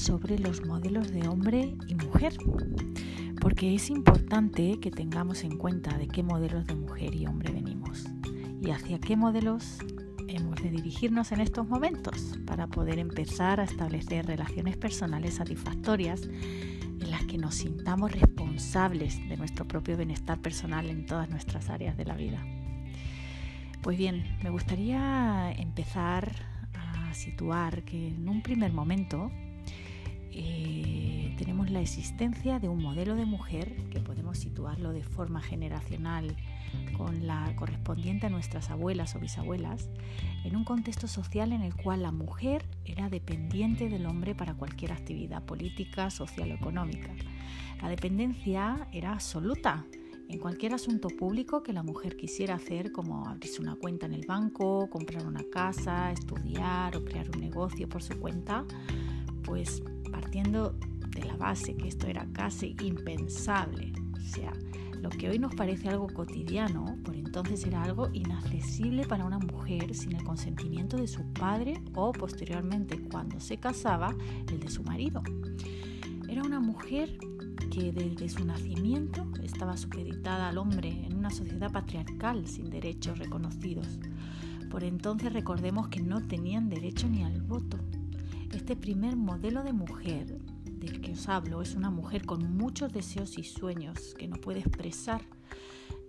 sobre los modelos de hombre y mujer, porque es importante que tengamos en cuenta de qué modelos de mujer y hombre venimos y hacia qué modelos hemos de dirigirnos en estos momentos para poder empezar a establecer relaciones personales satisfactorias en las que nos sintamos responsables de nuestro propio bienestar personal en todas nuestras áreas de la vida. Pues bien, me gustaría empezar a situar que en un primer momento eh, tenemos la existencia de un modelo de mujer que podemos situarlo de forma generacional con la correspondiente a nuestras abuelas o bisabuelas, en un contexto social en el cual la mujer era dependiente del hombre para cualquier actividad política, social o económica. La dependencia era absoluta en cualquier asunto público que la mujer quisiera hacer, como abrirse una cuenta en el banco, comprar una casa, estudiar o crear un negocio por su cuenta, pues partiendo de la base que esto era casi impensable, o sea, lo que hoy nos parece algo cotidiano, por entonces era algo inaccesible para una mujer sin el consentimiento de su padre o posteriormente cuando se casaba el de su marido. Era una mujer que desde su nacimiento estaba supeditada al hombre en una sociedad patriarcal sin derechos reconocidos. Por entonces recordemos que no tenían derecho ni al voto. Este primer modelo de mujer del que os hablo es una mujer con muchos deseos y sueños que no puede expresar,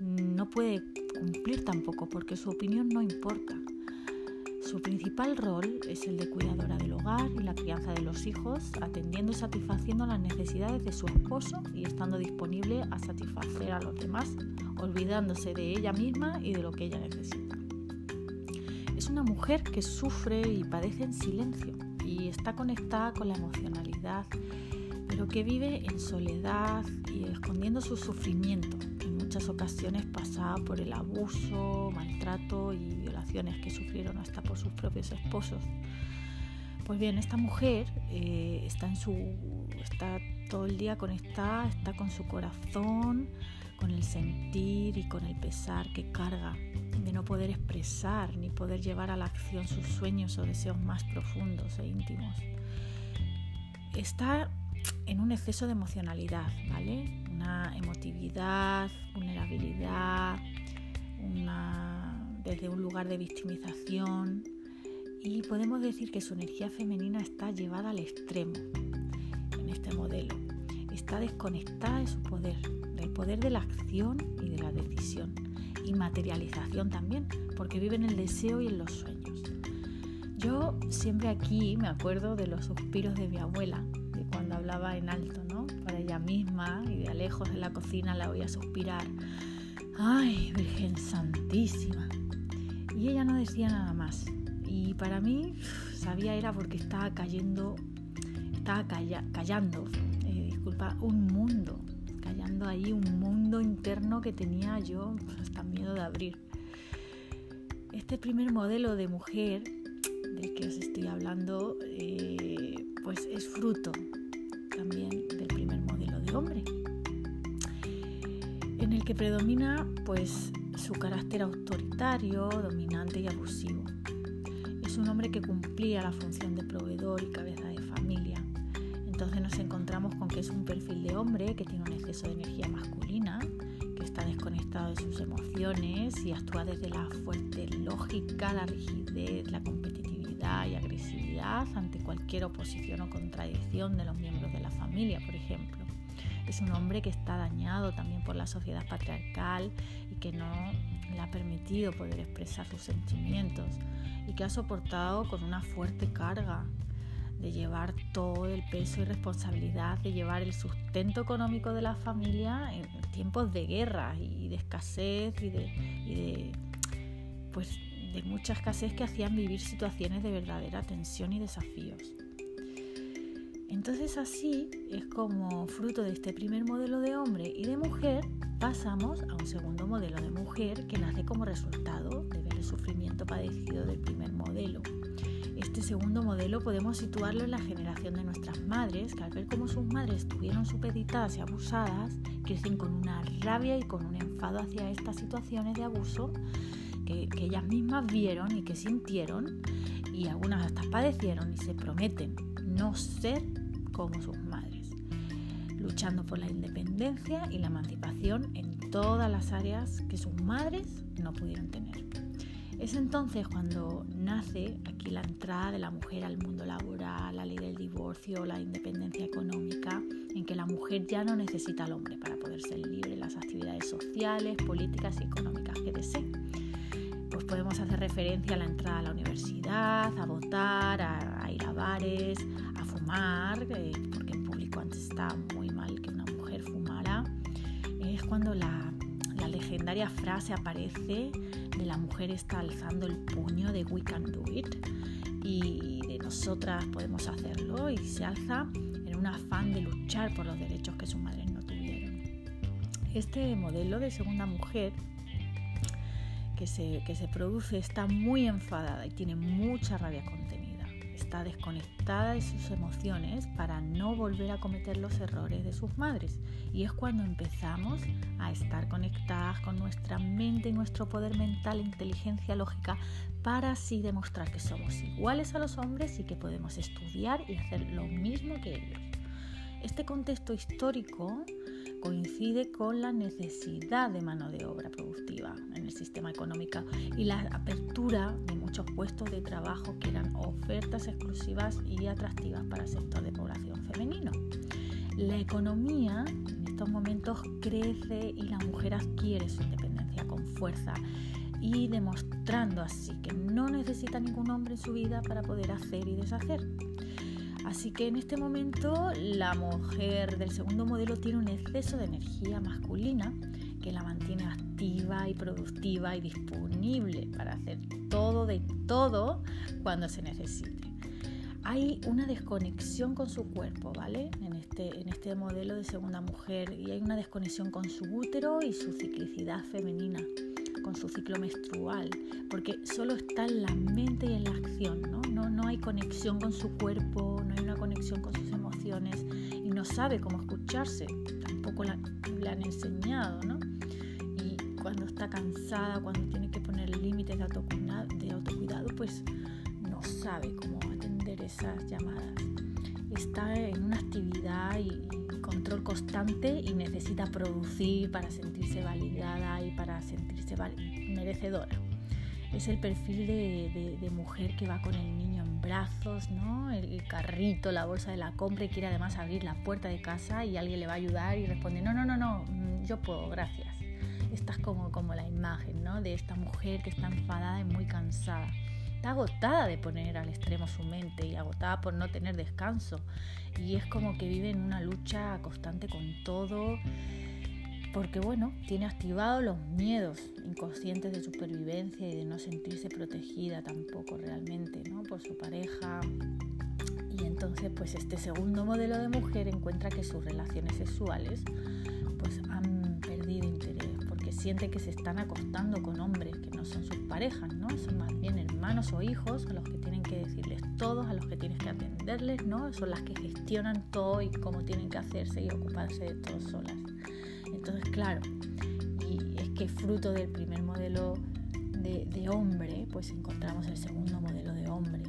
no puede cumplir tampoco porque su opinión no importa. Su principal rol es el de cuidadora del hogar y la crianza de los hijos, atendiendo y satisfaciendo las necesidades de su esposo y estando disponible a satisfacer a los demás, olvidándose de ella misma y de lo que ella necesita. Es una mujer que sufre y padece en silencio y está conectada con la emocionalidad pero que vive en soledad y escondiendo su sufrimiento, en muchas ocasiones pasa por el abuso, maltrato y violaciones que sufrieron hasta por sus propios esposos. Pues bien, esta mujer eh, está en su está todo el día conectada, está con su corazón, con el sentir y con el pesar que carga de no poder expresar ni poder llevar a la acción sus sueños o deseos más profundos e íntimos. Está en un exceso de emocionalidad, ¿vale? Una emotividad, vulnerabilidad, desde un lugar de victimización y podemos decir que su energía femenina está llevada al extremo en este modelo. Está desconectada de su poder, del poder de la acción y de la decisión y materialización también, porque vive en el deseo y en los sueños. Yo siempre aquí me acuerdo de los suspiros de mi abuela, cuando hablaba en alto, ¿no? Para ella misma y de lejos de la cocina la oía suspirar. ¡Ay, Virgen Santísima! Y ella no decía nada más. Y para mí, sabía era porque estaba cayendo, estaba callando, un mundo, callando ahí un mundo interno que tenía yo hasta miedo de abrir. Este primer modelo de mujer del que os estoy hablando, eh, pues es fruto también del primer modelo de hombre, en el que predomina pues su carácter autoritario, dominante y abusivo. Es un hombre que cumplía la función de proveedor y cabeza. Entonces nos encontramos con que es un perfil de hombre que tiene un exceso de energía masculina, que está desconectado de sus emociones y actúa desde la fuerte lógica, la rigidez, la competitividad y agresividad ante cualquier oposición o contradicción de los miembros de la familia, por ejemplo. Es un hombre que está dañado también por la sociedad patriarcal y que no le ha permitido poder expresar sus sentimientos y que ha soportado con una fuerte carga de llevar todo el peso y responsabilidad de llevar el sustento económico de la familia en tiempos de guerra y de escasez y de, pues de mucha escasez que hacían vivir situaciones de verdadera tensión y desafíos. Entonces así es como fruto de este primer modelo de hombre y de mujer pasamos a un segundo modelo de mujer que nace como resultado de ver el sufrimiento padecido del primer modelo. Este segundo modelo podemos situarlo en la generación de nuestras madres, que al ver cómo sus madres estuvieron supeditadas y abusadas, crecen con una rabia y con un enfado hacia estas situaciones de abuso que, que ellas mismas vieron y que sintieron y algunas hasta padecieron y se prometen no ser como sus madres, luchando por la independencia y la emancipación en todas las áreas que sus madres no pudieron tener. Es entonces cuando nace aquí la entrada de la mujer al mundo laboral, la ley del divorcio, la independencia económica, en que la mujer ya no necesita al hombre para poder ser libre en las actividades sociales, políticas y económicas que desee. Pues podemos hacer referencia a la entrada a la universidad, a votar, a, ir a bares, a fumar, eh, porque en público antes estaba muy cuando la, la legendaria frase aparece la mujer está alzando el puño de we can do it y de nosotras podemos hacerlo y se alza en un afán de luchar por los derechos que sus madres no tuvieron. Este modelo de segunda mujer que se, que se produce está muy enfadada y tiene mucha rabia contenida desconectada de sus emociones para no volver a cometer los errores de sus madres. Y es cuando empezamos a estar conectadas con nuestra mente y nuestro poder mental e inteligencia lógica para así demostrar que somos iguales a los hombres y que podemos estudiar y hacer lo mismo que ellos. Este contexto histórico coincide con la necesidad de mano de obra productiva en el sistema económico y la apertura de muchos puestos de trabajo que eran ofertas exclusivas y atractivas para el sector de población femenino. La economía en estos momentos crece y la mujer adquiere su independencia con fuerza y demostrando así que no necesita ningún hombre en su vida para poder hacer y deshacer. Así que en este momento la mujer del segundo modelo tiene un exceso de energía masculina que la mantiene activa y productiva y disponible para hacer todo de todo cuando se necesite. Hay una desconexión con su cuerpo, ¿vale? En este, en este modelo de segunda mujer y hay una desconexión con su útero y su ciclicidad femenina con su ciclo menstrual, porque solo está en la mente y en la acción, ¿no? No, no hay conexión con su cuerpo, no hay una conexión con sus emociones y no sabe cómo escucharse, tampoco la, han enseñado, ¿no? Y cuando está cansada, cuando tiene que poner límites de de autocuidado, pues no sabe cómo atender esas llamadas. Está en una actividad y, control constante y necesita producir para sentirse validada y para sentirse merecedora. Es el perfil de, mujer que va con el niño en brazos, ¿no? El, carrito, la bolsa de la compra y quiere además abrir la puerta de casa y alguien le va a ayudar y responde, no, no, no, no, mm, yo puedo, gracias. Esta es como, como la imagen ¿no? de esta mujer que está enfadada y muy cansada. Está agotada de poner al extremo su mente y agotada por no tener descanso. Y es como que vive en una lucha constante con todo, porque bueno, tiene activados los miedos inconscientes de supervivencia y de no sentirse protegida tampoco realmente, ¿no? Por su pareja. Y entonces, pues este segundo modelo de mujer encuentra que sus relaciones sexuales pues han perdido interés siente que se están acostando con hombres que no son sus parejas, ¿no? Son más bien hermanos o hijos a los que tienen que decirles todos, a los que tienes que atenderles, ¿no? Son las que gestionan todo y cómo tienen que hacerse y ocuparse de todo solas. Entonces, claro, y es que fruto del primer modelo de, hombre, pues encontramos el segundo modelo de hombre.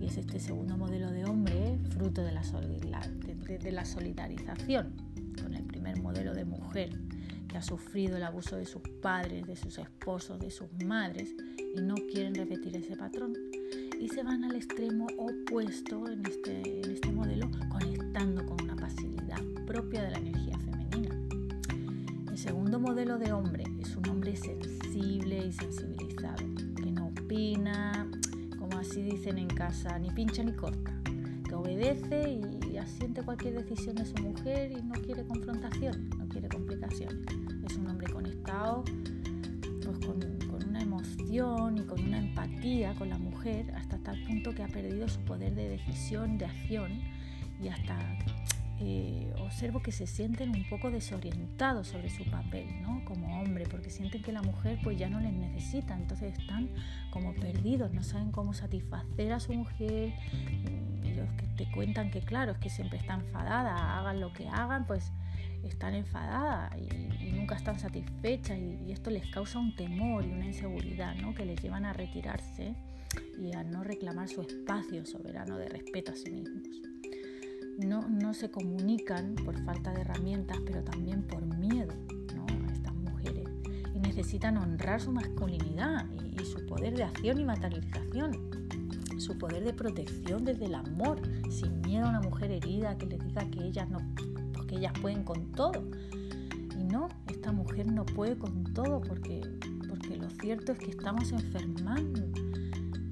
Y es este segundo modelo de hombre fruto de la, de la solidarización con el primer modelo de mujer que ha sufrido el abuso de sus padres, de sus esposos, de sus madres y no quieren repetir ese patrón. Y se van al extremo opuesto en este, en este modelo, conectando con una pasividad propia de la energía femenina. El segundo modelo de hombre es un hombre sensible y sensibilizado, que no opina, como así dicen en casa, ni pincha ni corta, que obedece y asiente cualquier decisión de su mujer y no quiere confrontación, no quiere complicaciones. Es un hombre conectado pues, con, una emoción y con una empatía con la mujer hasta tal punto que ha perdido su poder de decisión, de acción y hasta eh, observo que se sienten un poco desorientados sobre su papel, ¿no? Como hombre, porque sienten que la mujer pues ya no les necesita, entonces están como perdidos, no saben cómo satisfacer a su mujer, que te cuentan que claro, es que siempre está enfadada, hagan lo que hagan, pues están enfadadas y, nunca están satisfechas y, esto les causa un temor y una inseguridad ¿no? que les llevan a retirarse y a no reclamar su espacio soberano de respeto a sí mismos. No, no se comunican por falta de herramientas, pero también por miedo a estas mujeres y necesitan honrar su masculinidad y, y su poder de acción y materialización su poder de protección desde el amor, sin miedo a una mujer herida que le diga que ellas no, porque ellas pueden con todo. Y no, esta mujer no puede con todo porque, porque lo cierto es que estamos enfermando,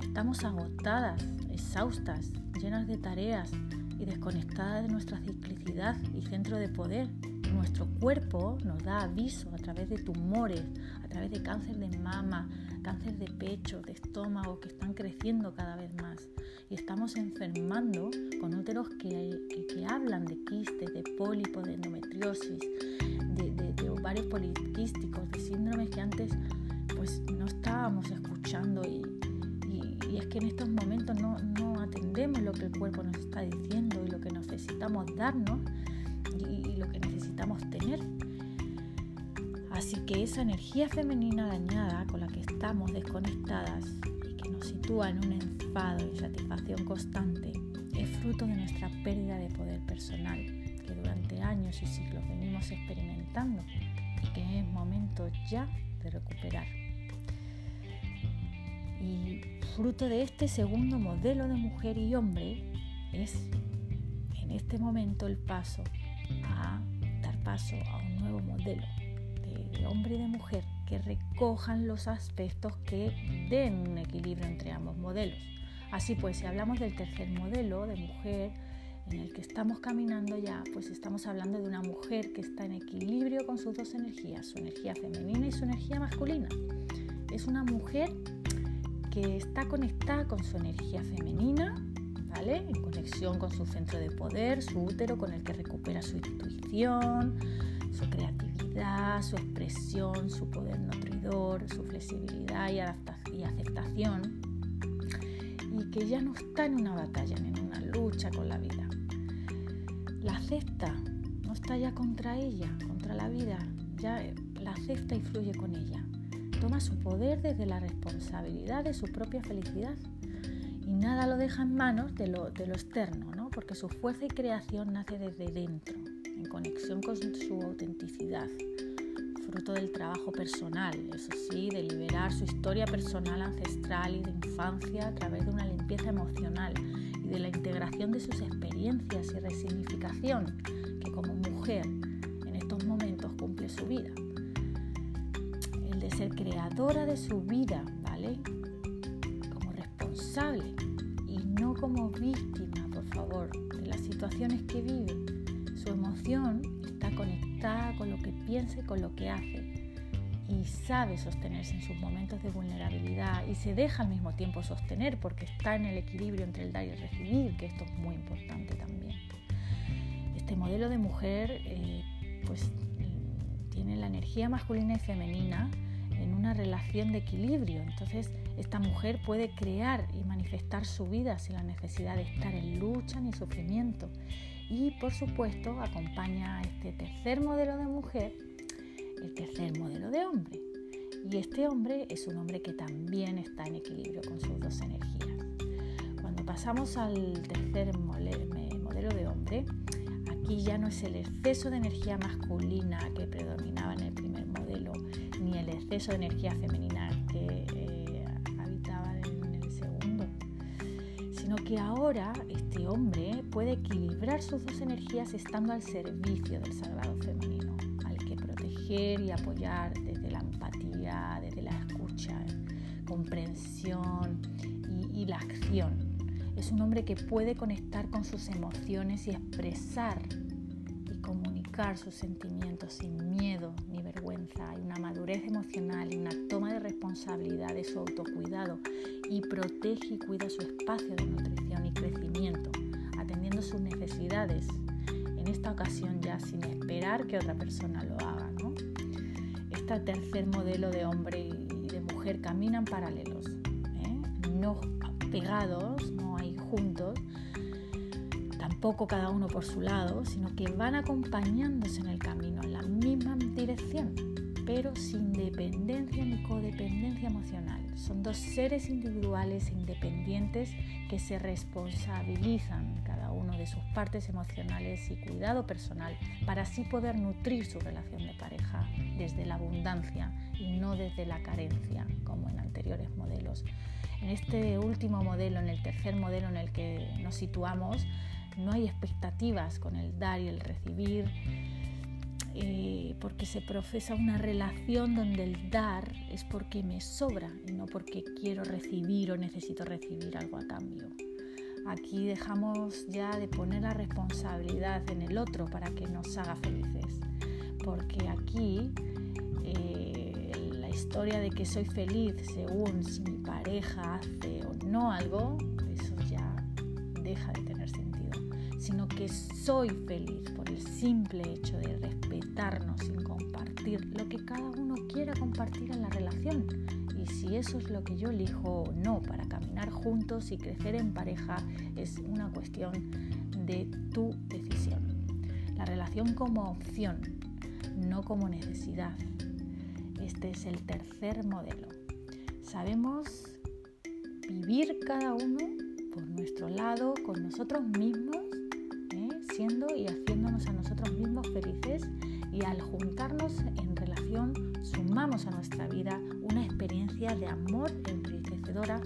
estamos agotadas, exhaustas, llenas de tareas y desconectadas de nuestra ciclicidad y centro de poder. Nuestro cuerpo nos da aviso a través de tumores, a través de cáncer de mama, cáncer de pecho, de estómago, que están creciendo cada vez más. Y estamos enfermando con úteros que, que, hablan de quistes, de pólipos, de endometriosis, de, ovarios poliquísticos, de síndromes que antes pues no estábamos escuchando y, y, es que en estos momentos no, no, atendemos lo que el cuerpo nos está diciendo y lo que necesitamos darnos y, y lo que necesitamos tener. Así que esa energía femenina dañada con la que estamos desconectadas y que nos sitúa en un enfado y satisfacción constante es fruto de nuestra pérdida de poder personal que durante años y siglos venimos experimentando y que es momento ya de recuperar. Y fruto de este segundo modelo de mujer y hombre es en este momento el paso a dar paso a un nuevo modelo de hombre y de mujer que recojan los aspectos que den un equilibrio entre ambos modelos. Así pues, si hablamos del tercer modelo de mujer en el que estamos caminando ya, pues estamos hablando de una mujer que está en equilibrio con sus dos energías, su energía femenina y su energía masculina. Es una mujer que está conectada con su energía femenina, ¿vale? En conexión con su centro de poder, su útero con el que recupera su intuición, su creatividad, su expresión, su poder nutridor, su flexibilidad y, y aceptación, que ya no está en una batalla ni en una lucha con la vida. La acepta, no está ya contra ella, contra la vida, ya la acepta y fluye con ella. Toma su poder desde la responsabilidad de su propia felicidad y nada lo deja en manos de lo, de lo externo, ¿no? porque su fuerza y creación nace desde dentro conexión con su autenticidad, fruto del trabajo personal, eso sí, de liberar su historia personal ancestral y de infancia a través de una limpieza emocional y de la integración de sus experiencias y resignificación que como mujer en estos momentos cumple su vida. El de ser creadora de su vida, ¿vale? Como responsable y no como víctima, por favor, de las situaciones que vive su emoción está conectada con lo que piensa y con lo que hace y sabe sostenerse en sus momentos de vulnerabilidad y se deja al mismo tiempo sostener porque está en el equilibrio entre el dar y el recibir, que esto es muy importante también. Este modelo de mujer eh, pues tiene la energía masculina y femenina en una relación de equilibrio. Entonces, esta mujer puede crear y manifestar su vida sin la necesidad de estar en lucha ni sufrimiento. Y por supuesto acompaña a este tercer modelo de mujer el tercer modelo de hombre. Y este hombre es un hombre que también está en equilibrio con sus dos energías. Cuando pasamos al tercer modelo de hombre, aquí ya no es el exceso de energía masculina que predominaba en el primer modelo, ni el exceso de energía femenina que eh, habitaba en el segundo, sino que ahora este hombre puede equilibrar sus dos energías estando al servicio del sagrado femenino, y apoyar desde la empatía, desde la escucha, comprensión y, y la acción. Es un hombre que puede conectar con sus emociones y expresar y comunicar sus sentimientos sin miedo ni vergüenza. Hay una madurez emocional y una toma de responsabilidad de su autocuidado y protege y cuida su espacio de nutrición y crecimiento sus necesidades, en esta ocasión ya sin esperar que otra persona lo haga. Este tercer modelo de hombre y de mujer caminan paralelos, ¿eh? no pegados, no hay juntos, tampoco cada uno por su lado, sino que van acompañándose en el camino, en la misma dirección, pero sin dependencia ni codependencia emocional. Son dos seres individuales e independientes que se responsabilizan cada uno de sus partes emocionales y cuidado personal para así poder nutrir su relación de pareja desde la abundancia y no desde la carencia, como en anteriores modelos. En este último modelo, en el tercer modelo en el que nos situamos, no hay expectativas con el dar y el recibir, eh, porque se profesa una relación donde el dar es porque me sobra y no porque quiero recibir o necesito recibir algo a cambio. Aquí dejamos ya de poner la responsabilidad en el otro para que nos haga felices, porque aquí eh, la historia de que soy feliz según si mi pareja hace o no algo, eso ya deja de tener sino que soy feliz por el simple hecho de respetarnos sin compartir lo que cada uno quiera compartir en la relación. Y si eso es lo que yo elijo o no para caminar juntos y crecer en pareja, es una cuestión de tu decisión. La relación como opción, no como necesidad. Este es el tercer modelo. Sabemos vivir cada uno por nuestro lado, con nosotros mismos. Siendo y haciéndonos a nosotros mismos felices y al juntarnos en relación sumamos a nuestra vida una experiencia de amor enriquecedora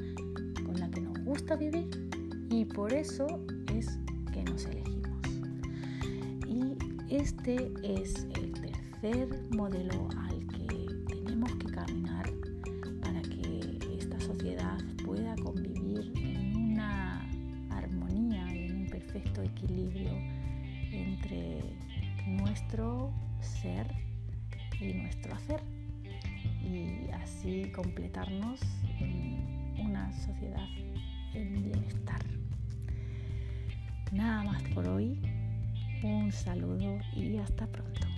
con la que nos gusta vivir y por eso es que nos elegimos. Y este es el tercer modelo completarnos en una sociedad en bienestar. Nada más por hoy, un saludo y hasta pronto.